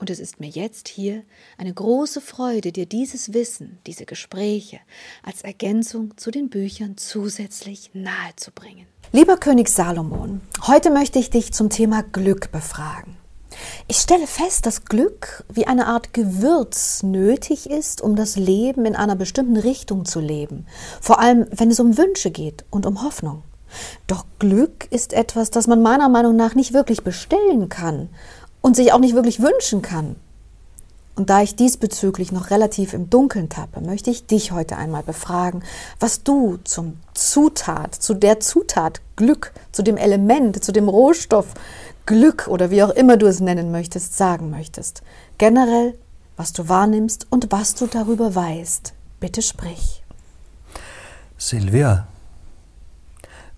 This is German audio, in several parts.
Und es ist mir jetzt hier eine große Freude, dir dieses Wissen, diese Gespräche als Ergänzung zu den Büchern zusätzlich nahezubringen. Lieber König Salomon, heute möchte ich dich zum Thema Glück befragen. Ich stelle fest, dass Glück wie eine Art Gewürz nötig ist, um das Leben in einer bestimmten Richtung zu leben, vor allem wenn es um Wünsche geht und um Hoffnung. Doch Glück ist etwas, das man meiner Meinung nach nicht wirklich bestellen kann und sich auch nicht wirklich wünschen kann. Und da ich diesbezüglich noch relativ im Dunkeln tappe, möchte ich dich heute einmal befragen, was du zum Zutat, zu der Zutat Glück, zu dem Element, zu dem Rohstoff Glück oder wie auch immer du es nennen möchtest, sagen möchtest. Generell, was du wahrnimmst und was du darüber weißt. Bitte sprich. Silvia,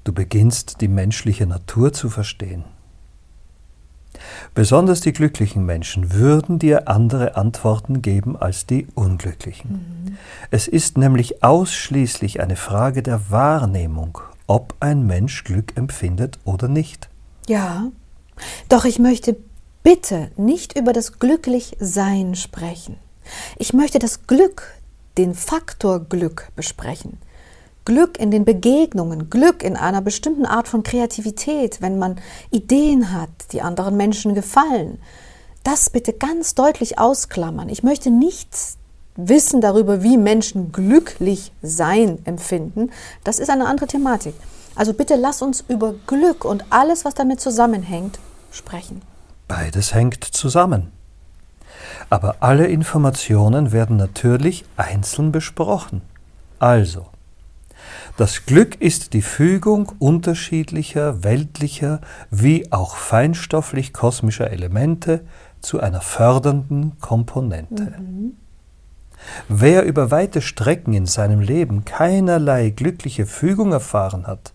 du beginnst die menschliche Natur zu verstehen. Besonders die glücklichen Menschen würden dir andere Antworten geben als die unglücklichen. Mhm. Es ist nämlich ausschließlich eine Frage der Wahrnehmung, ob ein Mensch Glück empfindet oder nicht. Ja, doch ich möchte bitte nicht über das Glücklichsein sprechen. Ich möchte das Glück, den Faktor Glück besprechen. Glück in den Begegnungen, Glück in einer bestimmten Art von Kreativität, wenn man Ideen hat, die anderen Menschen gefallen. Das bitte ganz deutlich ausklammern. Ich möchte nichts wissen darüber, wie Menschen glücklich sein empfinden. Das ist eine andere Thematik. Also bitte lass uns über Glück und alles, was damit zusammenhängt, sprechen. Beides hängt zusammen. Aber alle Informationen werden natürlich einzeln besprochen. Also, das Glück ist die Fügung unterschiedlicher weltlicher wie auch feinstofflich kosmischer Elemente zu einer fördernden Komponente. Mhm. Wer über weite Strecken in seinem Leben keinerlei glückliche Fügung erfahren hat,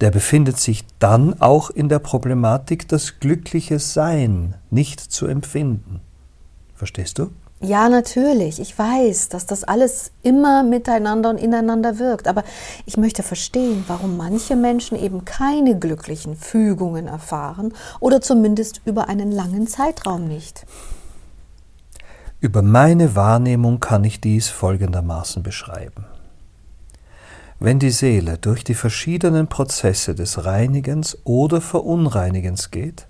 der befindet sich dann auch in der Problematik, das glückliche Sein nicht zu empfinden. Verstehst du? Ja, natürlich. Ich weiß, dass das alles immer miteinander und ineinander wirkt. Aber ich möchte verstehen, warum manche Menschen eben keine glücklichen Fügungen erfahren oder zumindest über einen langen Zeitraum nicht. Über meine Wahrnehmung kann ich dies folgendermaßen beschreiben. Wenn die Seele durch die verschiedenen Prozesse des Reinigens oder Verunreinigens geht,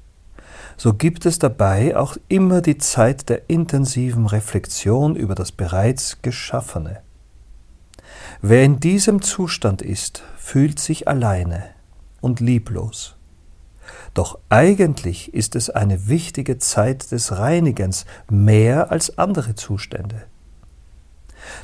so gibt es dabei auch immer die Zeit der intensiven Reflexion über das bereits Geschaffene. Wer in diesem Zustand ist, fühlt sich alleine und lieblos. Doch eigentlich ist es eine wichtige Zeit des Reinigens mehr als andere Zustände.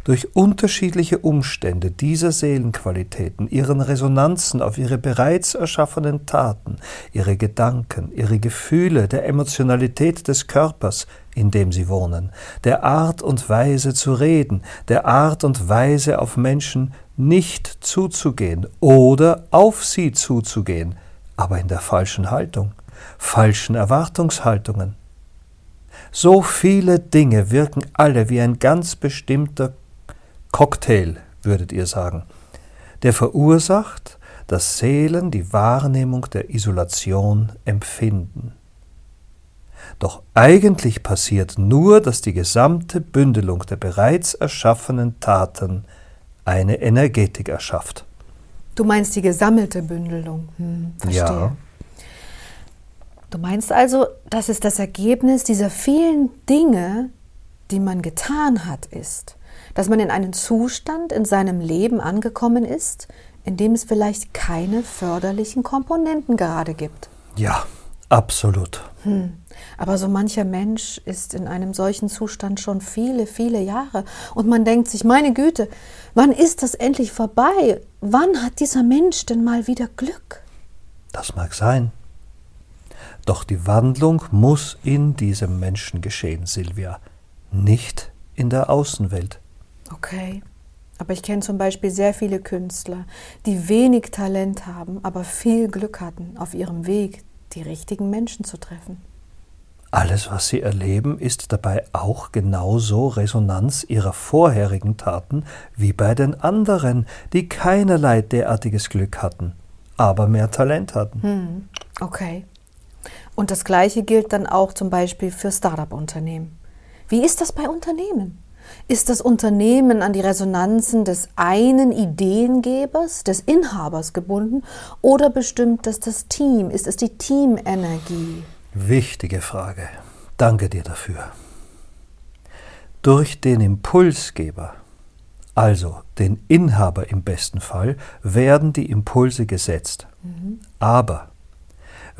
Durch unterschiedliche Umstände dieser Seelenqualitäten, ihren Resonanzen auf ihre bereits erschaffenen Taten, ihre Gedanken, ihre Gefühle, der Emotionalität des Körpers, in dem sie wohnen, der Art und Weise zu reden, der Art und Weise auf Menschen nicht zuzugehen oder auf sie zuzugehen, aber in der falschen Haltung, falschen Erwartungshaltungen, so viele Dinge wirken alle wie ein ganz bestimmter Cocktail, würdet ihr sagen, der verursacht, dass Seelen die Wahrnehmung der Isolation empfinden. Doch eigentlich passiert nur, dass die gesamte Bündelung der bereits erschaffenen Taten eine Energetik erschafft. Du meinst die gesammelte Bündelung? Hm, verstehe. Ja. Du meinst also, dass es das Ergebnis dieser vielen Dinge, die man getan hat, ist, dass man in einen Zustand in seinem Leben angekommen ist, in dem es vielleicht keine förderlichen Komponenten gerade gibt. Ja, absolut. Hm. Aber so mancher Mensch ist in einem solchen Zustand schon viele, viele Jahre und man denkt sich, meine Güte, wann ist das endlich vorbei? Wann hat dieser Mensch denn mal wieder Glück? Das mag sein. Doch die Wandlung muss in diesem Menschen geschehen, Silvia, nicht in der Außenwelt. Okay. Aber ich kenne zum Beispiel sehr viele Künstler, die wenig Talent haben, aber viel Glück hatten, auf ihrem Weg die richtigen Menschen zu treffen. Alles, was sie erleben, ist dabei auch genauso Resonanz ihrer vorherigen Taten wie bei den anderen, die keinerlei derartiges Glück hatten, aber mehr Talent hatten. Hm, okay. Und das Gleiche gilt dann auch zum Beispiel für Startup-Unternehmen. Wie ist das bei Unternehmen? Ist das Unternehmen an die Resonanzen des einen Ideengebers, des Inhabers gebunden oder bestimmt das das Team? Ist es die Teamenergie? Wichtige Frage. Danke dir dafür. Durch den Impulsgeber, also den Inhaber im besten Fall, werden die Impulse gesetzt. Mhm. Aber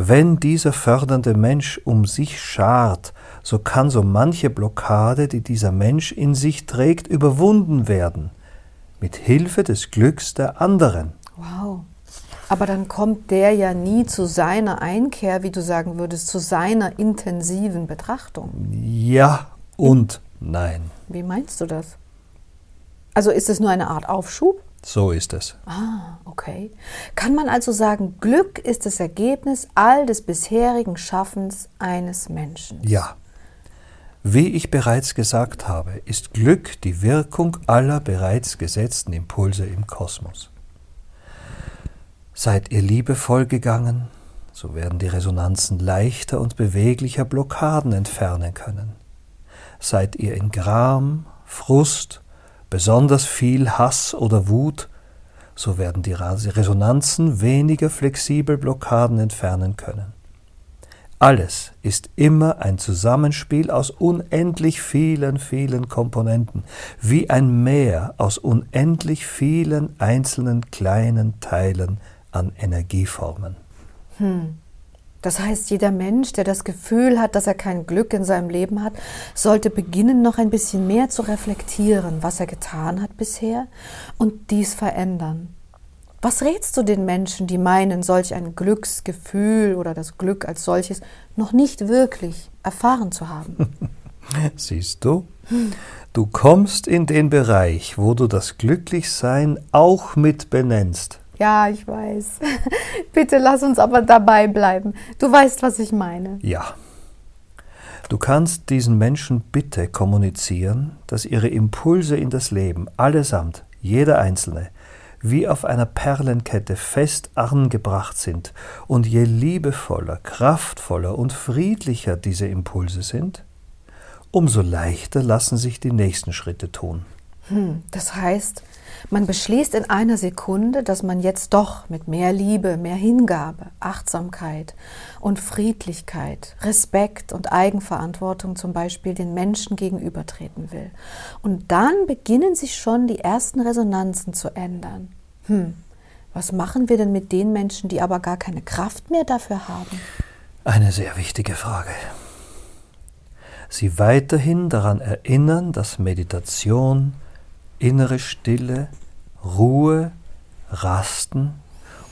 wenn dieser fördernde Mensch um sich schart, so kann so manche Blockade, die dieser Mensch in sich trägt, überwunden werden, mit Hilfe des Glücks der anderen. Wow. Aber dann kommt der ja nie zu seiner Einkehr, wie du sagen würdest, zu seiner intensiven Betrachtung. Ja und nein. Wie meinst du das? Also ist es nur eine Art Aufschub? So ist es. Ah, okay. Kann man also sagen, Glück ist das Ergebnis all des bisherigen Schaffens eines Menschen? Ja. Wie ich bereits gesagt habe, ist Glück die Wirkung aller bereits gesetzten Impulse im Kosmos. Seid ihr liebevoll gegangen, so werden die Resonanzen leichter und beweglicher Blockaden entfernen können. Seid ihr in Gram, Frust, besonders viel Hass oder Wut, so werden die Resonanzen weniger flexibel Blockaden entfernen können. Alles ist immer ein Zusammenspiel aus unendlich vielen, vielen Komponenten, wie ein Meer aus unendlich vielen einzelnen kleinen Teilen an Energieformen. Hm. Das heißt, jeder Mensch, der das Gefühl hat, dass er kein Glück in seinem Leben hat, sollte beginnen, noch ein bisschen mehr zu reflektieren, was er getan hat bisher und dies verändern. Was rätst du den Menschen, die meinen, solch ein Glücksgefühl oder das Glück als solches noch nicht wirklich erfahren zu haben? Siehst du, du kommst in den Bereich, wo du das Glücklichsein auch mit benennst. Ja, ich weiß. Bitte lass uns aber dabei bleiben. Du weißt, was ich meine. Ja. Du kannst diesen Menschen bitte kommunizieren, dass ihre Impulse in das Leben allesamt, jeder einzelne, wie auf einer Perlenkette fest angebracht sind, und je liebevoller, kraftvoller und friedlicher diese Impulse sind, umso leichter lassen sich die nächsten Schritte tun. Hm, das heißt, man beschließt in einer Sekunde, dass man jetzt doch mit mehr Liebe, mehr Hingabe, Achtsamkeit und Friedlichkeit, Respekt und Eigenverantwortung zum Beispiel den Menschen gegenübertreten will. Und dann beginnen sich schon die ersten Resonanzen zu ändern. Hm, was machen wir denn mit den Menschen, die aber gar keine Kraft mehr dafür haben? Eine sehr wichtige Frage. Sie weiterhin daran erinnern, dass Meditation, innere Stille, Ruhe, Rasten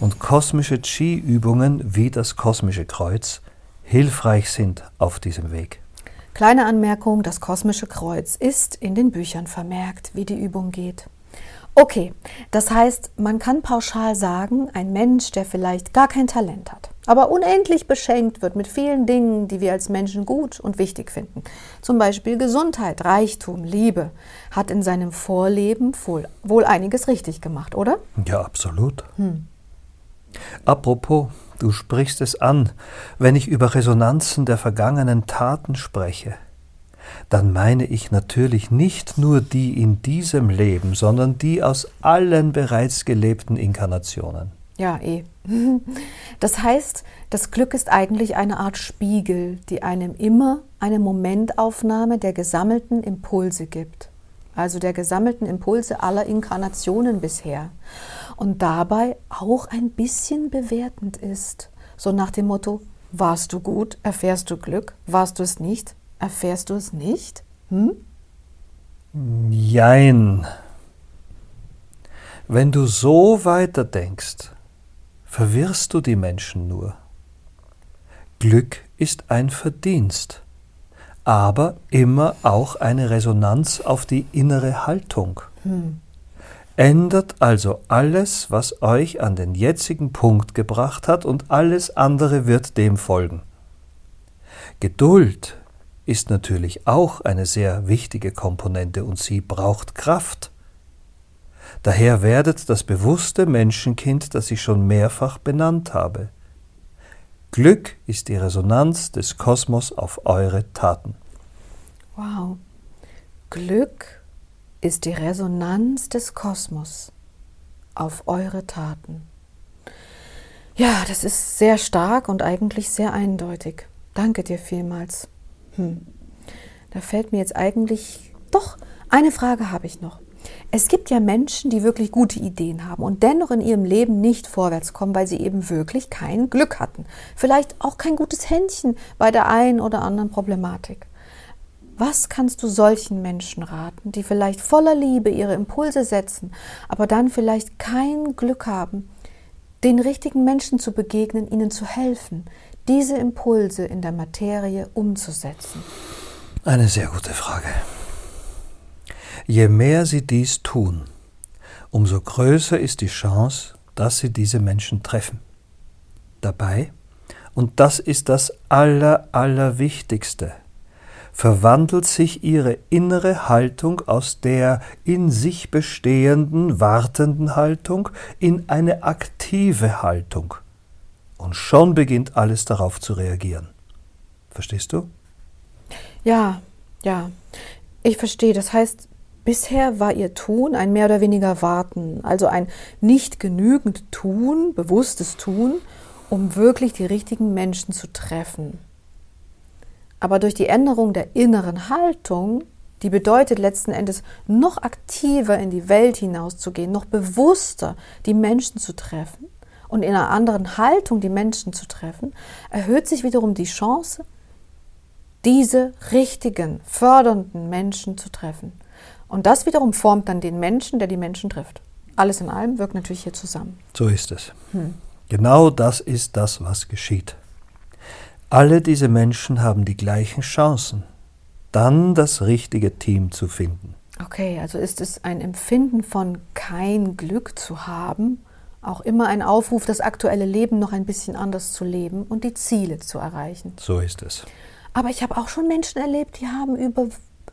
und kosmische Chi-Übungen wie das kosmische Kreuz hilfreich sind auf diesem Weg. Kleine Anmerkung, das kosmische Kreuz ist in den Büchern vermerkt, wie die Übung geht. Okay, das heißt, man kann pauschal sagen, ein Mensch, der vielleicht gar kein Talent hat, aber unendlich beschenkt wird mit vielen Dingen, die wir als Menschen gut und wichtig finden, zum Beispiel Gesundheit, Reichtum, Liebe, hat in seinem Vorleben wohl, wohl einiges richtig gemacht, oder? Ja, absolut. Hm. Apropos, du sprichst es an, wenn ich über Resonanzen der vergangenen Taten spreche dann meine ich natürlich nicht nur die in diesem Leben, sondern die aus allen bereits gelebten Inkarnationen. Ja, eh. Das heißt, das Glück ist eigentlich eine Art Spiegel, die einem immer eine Momentaufnahme der gesammelten Impulse gibt. Also der gesammelten Impulse aller Inkarnationen bisher. Und dabei auch ein bisschen bewertend ist. So nach dem Motto, warst du gut, erfährst du Glück, warst du es nicht, Erfährst du es nicht? Hm? Jein. Wenn du so weiterdenkst, verwirrst du die Menschen nur. Glück ist ein Verdienst, aber immer auch eine Resonanz auf die innere Haltung. Hm. Ändert also alles, was euch an den jetzigen Punkt gebracht hat, und alles andere wird dem folgen. Geduld ist natürlich auch eine sehr wichtige Komponente und sie braucht Kraft. Daher werdet das bewusste Menschenkind, das ich schon mehrfach benannt habe. Glück ist die Resonanz des Kosmos auf eure Taten. Wow. Glück ist die Resonanz des Kosmos auf eure Taten. Ja, das ist sehr stark und eigentlich sehr eindeutig. Danke dir vielmals. Hm. Da fällt mir jetzt eigentlich doch eine Frage habe ich noch. Es gibt ja Menschen, die wirklich gute Ideen haben und dennoch in ihrem Leben nicht vorwärts kommen, weil sie eben wirklich kein Glück hatten. Vielleicht auch kein gutes Händchen bei der einen oder anderen Problematik. Was kannst du solchen Menschen raten, die vielleicht voller Liebe ihre Impulse setzen, aber dann vielleicht kein Glück haben, den richtigen Menschen zu begegnen, ihnen zu helfen, diese Impulse in der Materie umzusetzen? Eine sehr gute Frage. Je mehr sie dies tun, umso größer ist die Chance, dass sie diese Menschen treffen. Dabei, und das ist das Aller, Allerwichtigste, verwandelt sich ihre innere Haltung aus der in sich bestehenden, wartenden Haltung in eine aktive Haltung. Und schon beginnt alles darauf zu reagieren. Verstehst du? Ja, ja. Ich verstehe. Das heißt, bisher war ihr Tun ein mehr oder weniger Warten, also ein nicht genügend Tun, bewusstes Tun, um wirklich die richtigen Menschen zu treffen. Aber durch die Änderung der inneren Haltung, die bedeutet letzten Endes noch aktiver in die Welt hinauszugehen, noch bewusster die Menschen zu treffen und in einer anderen Haltung die Menschen zu treffen, erhöht sich wiederum die Chance, diese richtigen, fördernden Menschen zu treffen. Und das wiederum formt dann den Menschen, der die Menschen trifft. Alles in allem wirkt natürlich hier zusammen. So ist es. Hm. Genau das ist das, was geschieht. Alle diese Menschen haben die gleichen Chancen, dann das richtige Team zu finden. Okay, also ist es ein Empfinden von kein Glück zu haben, auch immer ein Aufruf, das aktuelle Leben noch ein bisschen anders zu leben und die Ziele zu erreichen. So ist es. Aber ich habe auch schon Menschen erlebt, die haben über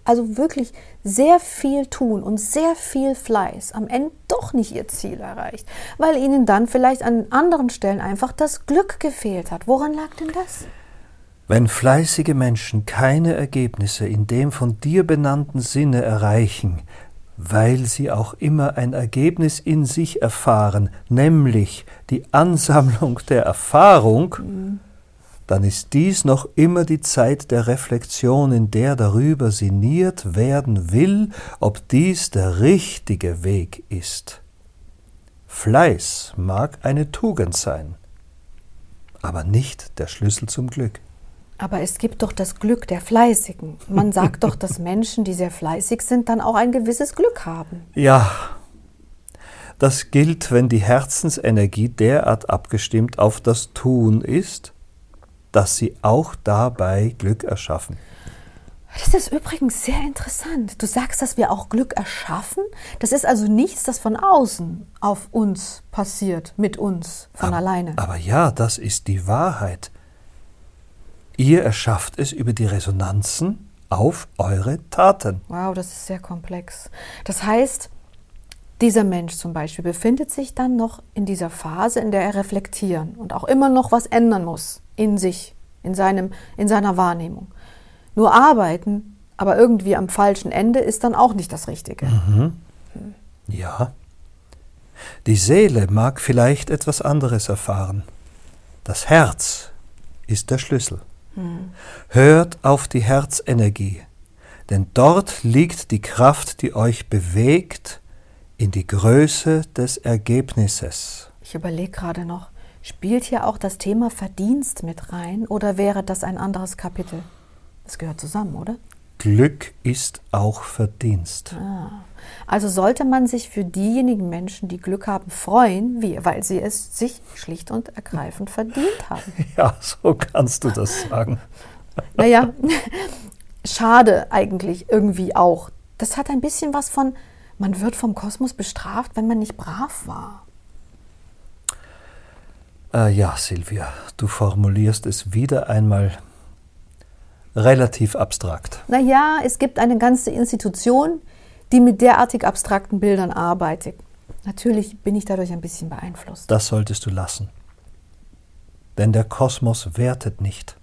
also wirklich sehr viel tun und sehr viel Fleiß am Ende doch nicht ihr Ziel erreicht, weil ihnen dann vielleicht an anderen Stellen einfach das Glück gefehlt hat. Woran lag denn das? Wenn fleißige Menschen keine Ergebnisse in dem von dir benannten Sinne erreichen, weil sie auch immer ein Ergebnis in sich erfahren, nämlich die Ansammlung der Erfahrung, mhm. Dann ist dies noch immer die Zeit der Reflexion, in der darüber sinniert werden will, ob dies der richtige Weg ist. Fleiß mag eine Tugend sein, aber nicht der Schlüssel zum Glück. Aber es gibt doch das Glück der Fleißigen. Man sagt doch, dass Menschen, die sehr fleißig sind, dann auch ein gewisses Glück haben. Ja, das gilt, wenn die Herzensenergie derart abgestimmt auf das Tun ist, dass sie auch dabei Glück erschaffen. Das ist übrigens sehr interessant. Du sagst, dass wir auch Glück erschaffen. Das ist also nichts, das von außen auf uns passiert, mit uns, von aber, alleine. Aber ja, das ist die Wahrheit. Ihr erschafft es über die Resonanzen auf eure Taten. Wow, das ist sehr komplex. Das heißt, dieser Mensch zum Beispiel befindet sich dann noch in dieser Phase, in der er reflektieren und auch immer noch was ändern muss in sich, in, seinem, in seiner Wahrnehmung. Nur arbeiten, aber irgendwie am falschen Ende, ist dann auch nicht das Richtige. Mhm. Hm. Ja. Die Seele mag vielleicht etwas anderes erfahren. Das Herz ist der Schlüssel. Hört auf die Herzenergie, denn dort liegt die Kraft, die euch bewegt in die Größe des Ergebnisses. Ich überlege gerade noch, spielt hier auch das Thema Verdienst mit rein oder wäre das ein anderes Kapitel? Das gehört zusammen, oder? Glück ist auch Verdienst. Ah. Also sollte man sich für diejenigen Menschen, die Glück haben, freuen, wie, weil sie es sich schlicht und ergreifend verdient haben. Ja, so kannst du das sagen. Naja, schade eigentlich irgendwie auch. Das hat ein bisschen was von, man wird vom Kosmos bestraft, wenn man nicht brav war. Äh, ja, Silvia, du formulierst es wieder einmal relativ abstrakt. Naja, es gibt eine ganze Institution, die mit derartig abstrakten Bildern arbeitet. Natürlich bin ich dadurch ein bisschen beeinflusst. Das solltest du lassen. Denn der Kosmos wertet nicht.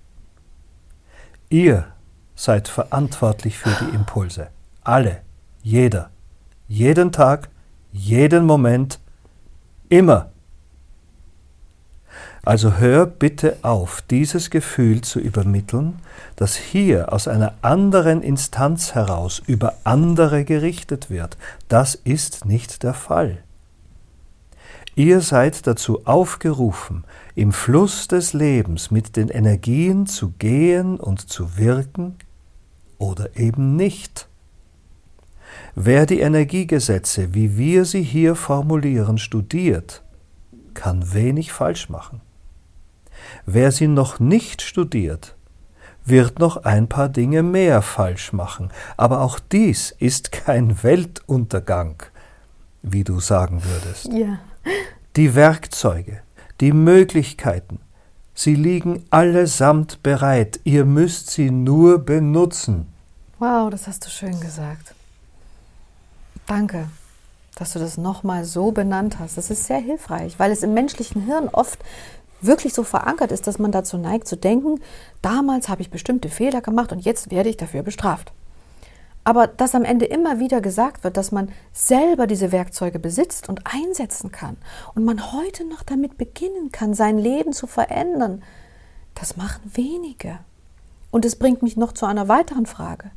Ihr seid verantwortlich für die Impulse. Alle, jeder, jeden Tag, jeden Moment, immer. Also hör bitte auf, dieses Gefühl zu übermitteln, das hier aus einer anderen Instanz heraus über andere gerichtet wird. Das ist nicht der Fall. Ihr seid dazu aufgerufen, im Fluss des Lebens mit den Energien zu gehen und zu wirken oder eben nicht. Wer die Energiegesetze, wie wir sie hier formulieren, studiert, kann wenig falsch machen. Wer sie noch nicht studiert, wird noch ein paar Dinge mehr falsch machen, aber auch dies ist kein Weltuntergang, wie du sagen würdest. Ja. Die Werkzeuge, die Möglichkeiten, sie liegen allesamt bereit, ihr müsst sie nur benutzen. Wow, das hast du schön gesagt. Danke, dass du das nochmal so benannt hast. Das ist sehr hilfreich, weil es im menschlichen Hirn oft wirklich so verankert ist, dass man dazu neigt zu denken, damals habe ich bestimmte Fehler gemacht und jetzt werde ich dafür bestraft. Aber dass am Ende immer wieder gesagt wird, dass man selber diese Werkzeuge besitzt und einsetzen kann und man heute noch damit beginnen kann, sein Leben zu verändern, das machen wenige. Und es bringt mich noch zu einer weiteren Frage.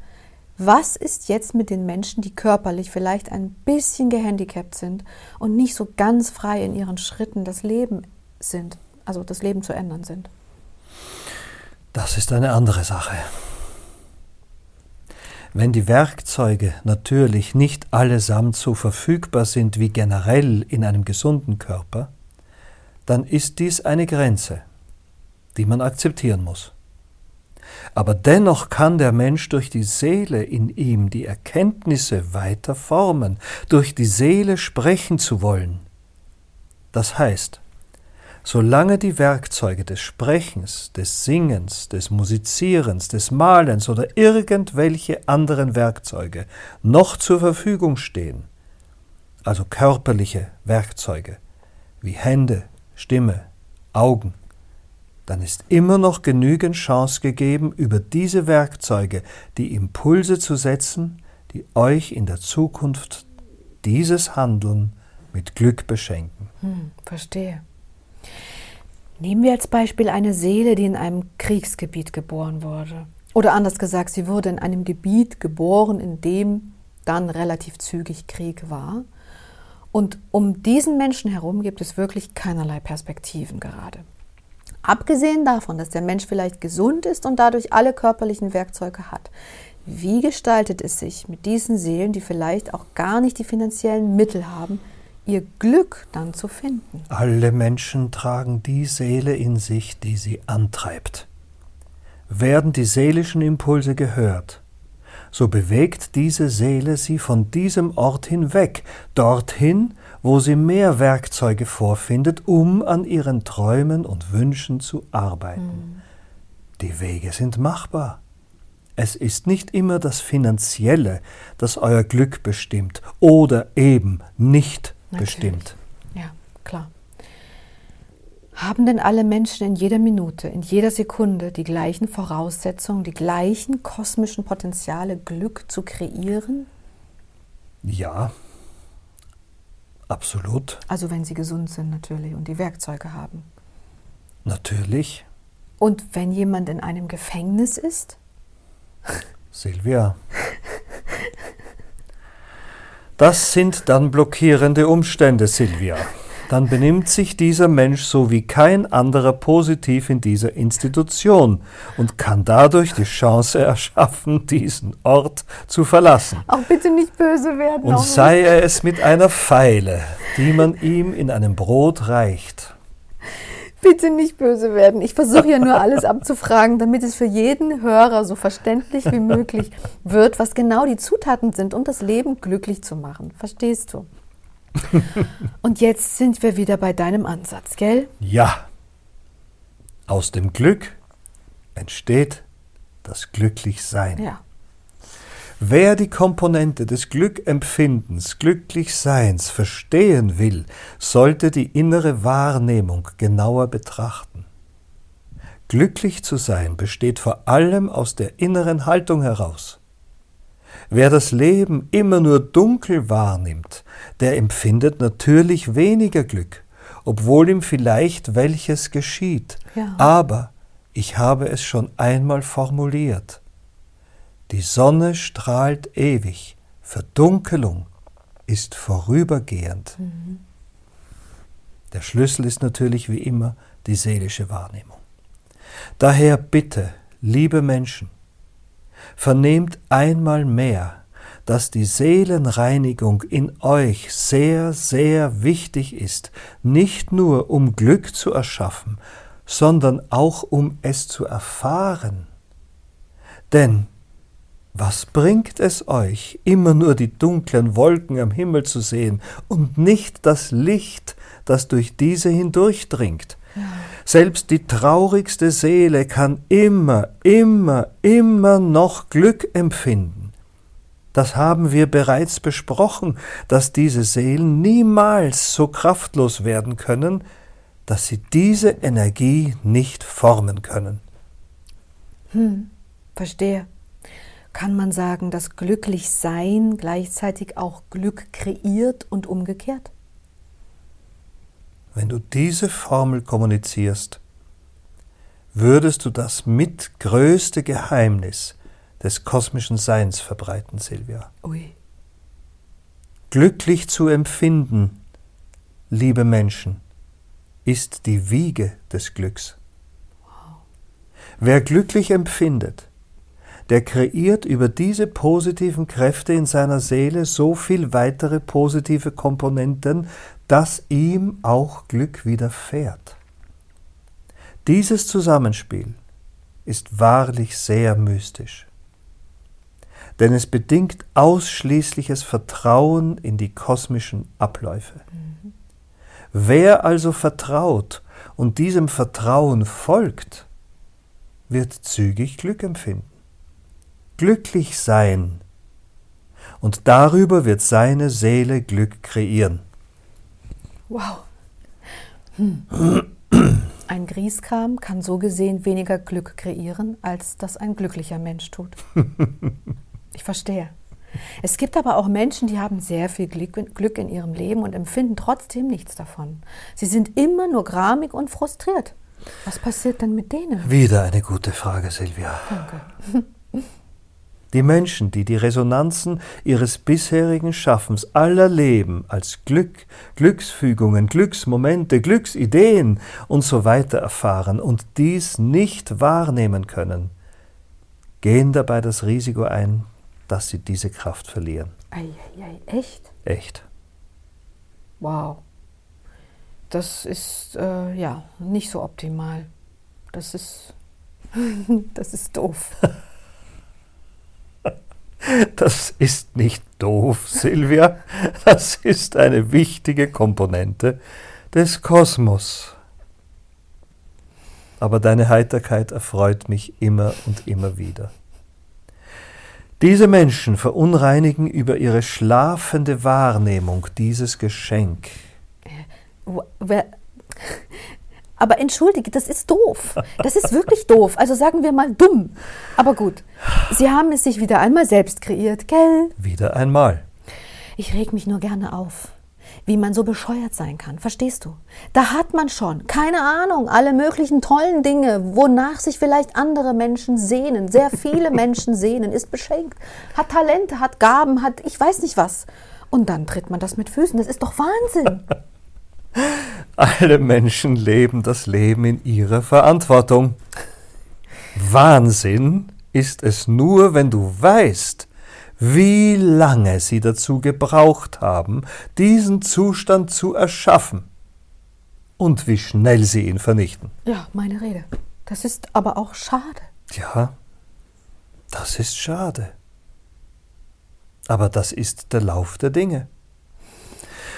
Was ist jetzt mit den Menschen, die körperlich vielleicht ein bisschen gehandicapt sind und nicht so ganz frei in ihren Schritten das Leben sind? also das Leben zu ändern sind. Das ist eine andere Sache. Wenn die Werkzeuge natürlich nicht allesamt so verfügbar sind wie generell in einem gesunden Körper, dann ist dies eine Grenze, die man akzeptieren muss. Aber dennoch kann der Mensch durch die Seele in ihm die Erkenntnisse weiter formen, durch die Seele sprechen zu wollen. Das heißt, solange die Werkzeuge des Sprechens, des Singens, des Musizierens, des Malens oder irgendwelche anderen Werkzeuge noch zur Verfügung stehen, also körperliche Werkzeuge wie Hände, Stimme, Augen, dann ist immer noch genügend Chance gegeben, über diese Werkzeuge die Impulse zu setzen, die euch in der Zukunft dieses Handeln mit Glück beschenken. Hm, verstehe. Nehmen wir als Beispiel eine Seele, die in einem Kriegsgebiet geboren wurde. Oder anders gesagt, sie wurde in einem Gebiet geboren, in dem dann relativ zügig Krieg war. Und um diesen Menschen herum gibt es wirklich keinerlei Perspektiven gerade. Abgesehen davon, dass der Mensch vielleicht gesund ist und dadurch alle körperlichen Werkzeuge hat, wie gestaltet es sich mit diesen Seelen, die vielleicht auch gar nicht die finanziellen Mittel haben, ihr Glück dann zu finden. Alle Menschen tragen die Seele in sich, die sie antreibt. Werden die seelischen Impulse gehört, so bewegt diese Seele sie von diesem Ort hinweg, dorthin, wo sie mehr Werkzeuge vorfindet, um an ihren Träumen und Wünschen zu arbeiten. Hm. Die Wege sind machbar. Es ist nicht immer das Finanzielle, das euer Glück bestimmt oder eben nicht Natürlich. bestimmt. Ja, klar. Haben denn alle Menschen in jeder Minute, in jeder Sekunde die gleichen Voraussetzungen, die gleichen kosmischen Potenziale, Glück zu kreieren? Ja, absolut. Also wenn sie gesund sind natürlich und die Werkzeuge haben. Natürlich. Und wenn jemand in einem Gefängnis ist? Silvia, das sind dann blockierende Umstände, Silvia. Dann benimmt sich dieser Mensch so wie kein anderer positiv in dieser Institution und kann dadurch die Chance erschaffen, diesen Ort zu verlassen. Auch bitte nicht böse werden. Und sei er es mit einer Pfeile, die man ihm in einem Brot reicht. Bitte nicht böse werden. Ich versuche ja nur alles abzufragen, damit es für jeden Hörer so verständlich wie möglich wird, was genau die Zutaten sind, um das Leben glücklich zu machen. Verstehst du? Und jetzt sind wir wieder bei deinem Ansatz, gell? Ja. Aus dem Glück entsteht das Glücklichsein. Ja. Wer die Komponente des Glückempfindens, Glücklichseins verstehen will, sollte die innere Wahrnehmung genauer betrachten. Glücklich zu sein besteht vor allem aus der inneren Haltung heraus. Wer das Leben immer nur dunkel wahrnimmt, der empfindet natürlich weniger Glück, obwohl ihm vielleicht welches geschieht. Ja. Aber ich habe es schon einmal formuliert. Die Sonne strahlt ewig, Verdunkelung ist vorübergehend. Mhm. Der Schlüssel ist natürlich wie immer die seelische Wahrnehmung. Daher bitte, liebe Menschen, vernehmt einmal mehr, dass die Seelenreinigung in euch sehr, sehr wichtig ist, nicht nur um Glück zu erschaffen, sondern auch um es zu erfahren. Denn was bringt es euch, immer nur die dunklen Wolken am Himmel zu sehen und nicht das Licht, das durch diese hindurchdringt? Selbst die traurigste Seele kann immer, immer, immer noch Glück empfinden. Das haben wir bereits besprochen, dass diese Seelen niemals so kraftlos werden können, dass sie diese Energie nicht formen können. Hm, verstehe kann man sagen, dass Glücklichsein gleichzeitig auch Glück kreiert und umgekehrt? Wenn du diese Formel kommunizierst, würdest du das mitgrößte Geheimnis des kosmischen Seins verbreiten, Silvia. Ui. Glücklich zu empfinden, liebe Menschen, ist die Wiege des Glücks. Wow. Wer glücklich empfindet, der kreiert über diese positiven Kräfte in seiner Seele so viel weitere positive Komponenten, dass ihm auch Glück widerfährt. Dieses Zusammenspiel ist wahrlich sehr mystisch, denn es bedingt ausschließliches Vertrauen in die kosmischen Abläufe. Mhm. Wer also vertraut und diesem Vertrauen folgt, wird zügig Glück empfinden glücklich sein. Und darüber wird seine Seele Glück kreieren. Wow. Hm. Ein Grieskram kann so gesehen weniger Glück kreieren, als das ein glücklicher Mensch tut. Ich verstehe. Es gibt aber auch Menschen, die haben sehr viel Glück in ihrem Leben und empfinden trotzdem nichts davon. Sie sind immer nur gramig und frustriert. Was passiert denn mit denen? Wieder eine gute Frage, Silvia. Danke. Die Menschen, die die Resonanzen ihres bisherigen Schaffens aller Leben als Glück, Glücksfügungen, Glücksmomente, Glücksideen und so weiter erfahren und dies nicht wahrnehmen können, gehen dabei das Risiko ein, dass sie diese Kraft verlieren. Eieiei, echt? Echt. Wow. Das ist äh, ja nicht so optimal. Das ist das ist doof. Das ist nicht doof, Silvia. Das ist eine wichtige Komponente des Kosmos. Aber deine Heiterkeit erfreut mich immer und immer wieder. Diese Menschen verunreinigen über ihre schlafende Wahrnehmung dieses Geschenk. Äh, aber entschuldige, das ist doof. Das ist wirklich doof. Also sagen wir mal dumm. Aber gut, Sie haben es sich wieder einmal selbst kreiert, gell? Wieder einmal. Ich reg mich nur gerne auf, wie man so bescheuert sein kann. Verstehst du? Da hat man schon, keine Ahnung, alle möglichen tollen Dinge, wonach sich vielleicht andere Menschen sehnen. Sehr viele Menschen sehnen, ist beschenkt, hat Talente, hat Gaben, hat ich weiß nicht was. Und dann tritt man das mit Füßen. Das ist doch Wahnsinn. Alle Menschen leben das Leben in ihrer Verantwortung. Wahnsinn ist es nur, wenn du weißt, wie lange sie dazu gebraucht haben, diesen Zustand zu erschaffen. und wie schnell sie ihn vernichten. Ja, meine Rede. Das ist aber auch schade. Ja, das ist schade. Aber das ist der Lauf der Dinge.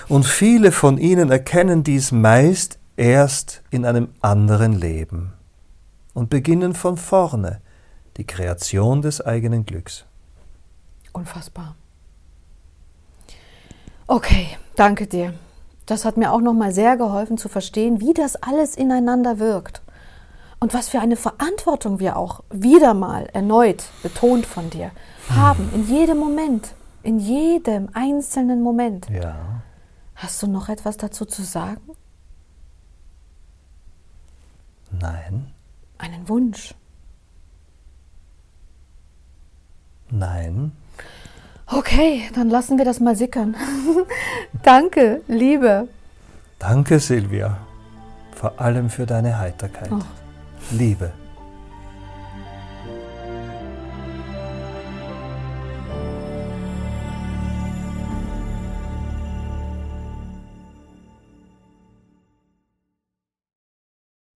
Und viele von ihnen erkennen dies meist erst in einem anderen Leben und beginnen von vorne die Kreation des eigenen Glücks. Unfassbar. Okay, danke dir. Das hat mir auch noch mal sehr geholfen zu verstehen, wie das alles ineinander wirkt und was für eine Verantwortung wir auch wieder mal erneut betont von dir haben in jedem Moment, in jedem einzelnen Moment. Ja. Hast du noch etwas dazu zu sagen? Nein. Einen Wunsch? Nein. Okay, dann lassen wir das mal sickern. Danke, Liebe. Danke, Silvia. Vor allem für deine Heiterkeit. Oh. Liebe.